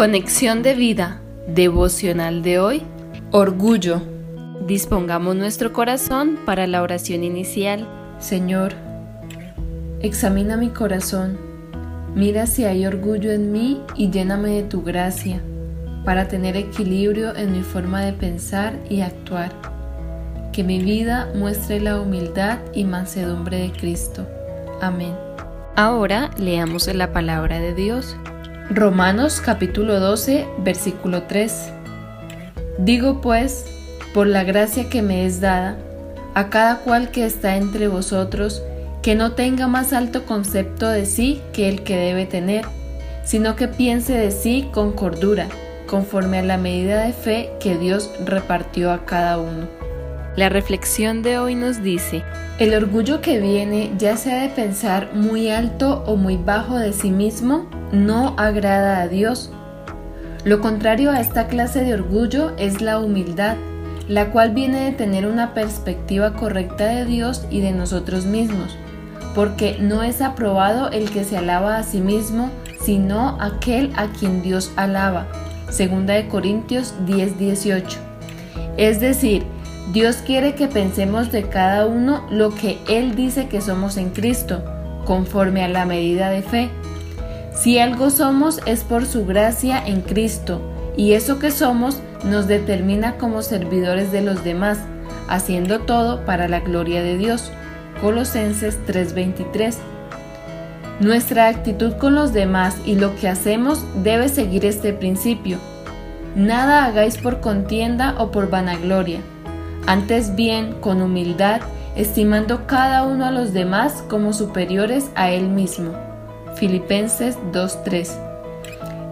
Conexión de vida, devocional de hoy, orgullo. Dispongamos nuestro corazón para la oración inicial. Señor, examina mi corazón, mira si hay orgullo en mí y lléname de tu gracia para tener equilibrio en mi forma de pensar y actuar. Que mi vida muestre la humildad y mansedumbre de Cristo. Amén. Ahora leamos la palabra de Dios. Romanos capítulo 12, versículo 3. Digo pues, por la gracia que me es dada, a cada cual que está entre vosotros, que no tenga más alto concepto de sí que el que debe tener, sino que piense de sí con cordura, conforme a la medida de fe que Dios repartió a cada uno. La reflexión de hoy nos dice, el orgullo que viene, ya sea de pensar muy alto o muy bajo de sí mismo, no agrada a Dios. Lo contrario a esta clase de orgullo es la humildad, la cual viene de tener una perspectiva correcta de Dios y de nosotros mismos, porque no es aprobado el que se alaba a sí mismo, sino aquel a quien Dios alaba. Segunda de Corintios 10:18. Es decir, Dios quiere que pensemos de cada uno lo que Él dice que somos en Cristo, conforme a la medida de fe. Si algo somos es por su gracia en Cristo, y eso que somos nos determina como servidores de los demás, haciendo todo para la gloria de Dios. Colosenses 3:23. Nuestra actitud con los demás y lo que hacemos debe seguir este principio. Nada hagáis por contienda o por vanagloria antes bien con humildad, estimando cada uno a los demás como superiores a él mismo. Filipenses 2.3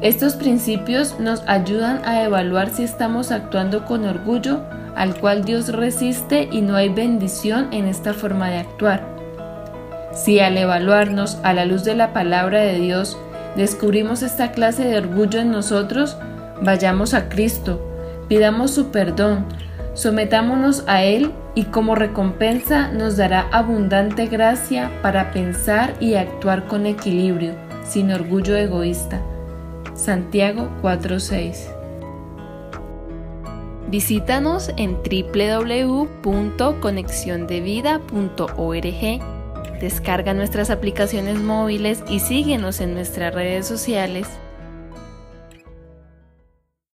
Estos principios nos ayudan a evaluar si estamos actuando con orgullo, al cual Dios resiste y no hay bendición en esta forma de actuar. Si al evaluarnos a la luz de la palabra de Dios descubrimos esta clase de orgullo en nosotros, vayamos a Cristo, pidamos su perdón, Sometámonos a Él y como recompensa nos dará abundante gracia para pensar y actuar con equilibrio, sin orgullo egoísta. Santiago 4:6 Visítanos en www.conexiondevida.org. Descarga nuestras aplicaciones móviles y síguenos en nuestras redes sociales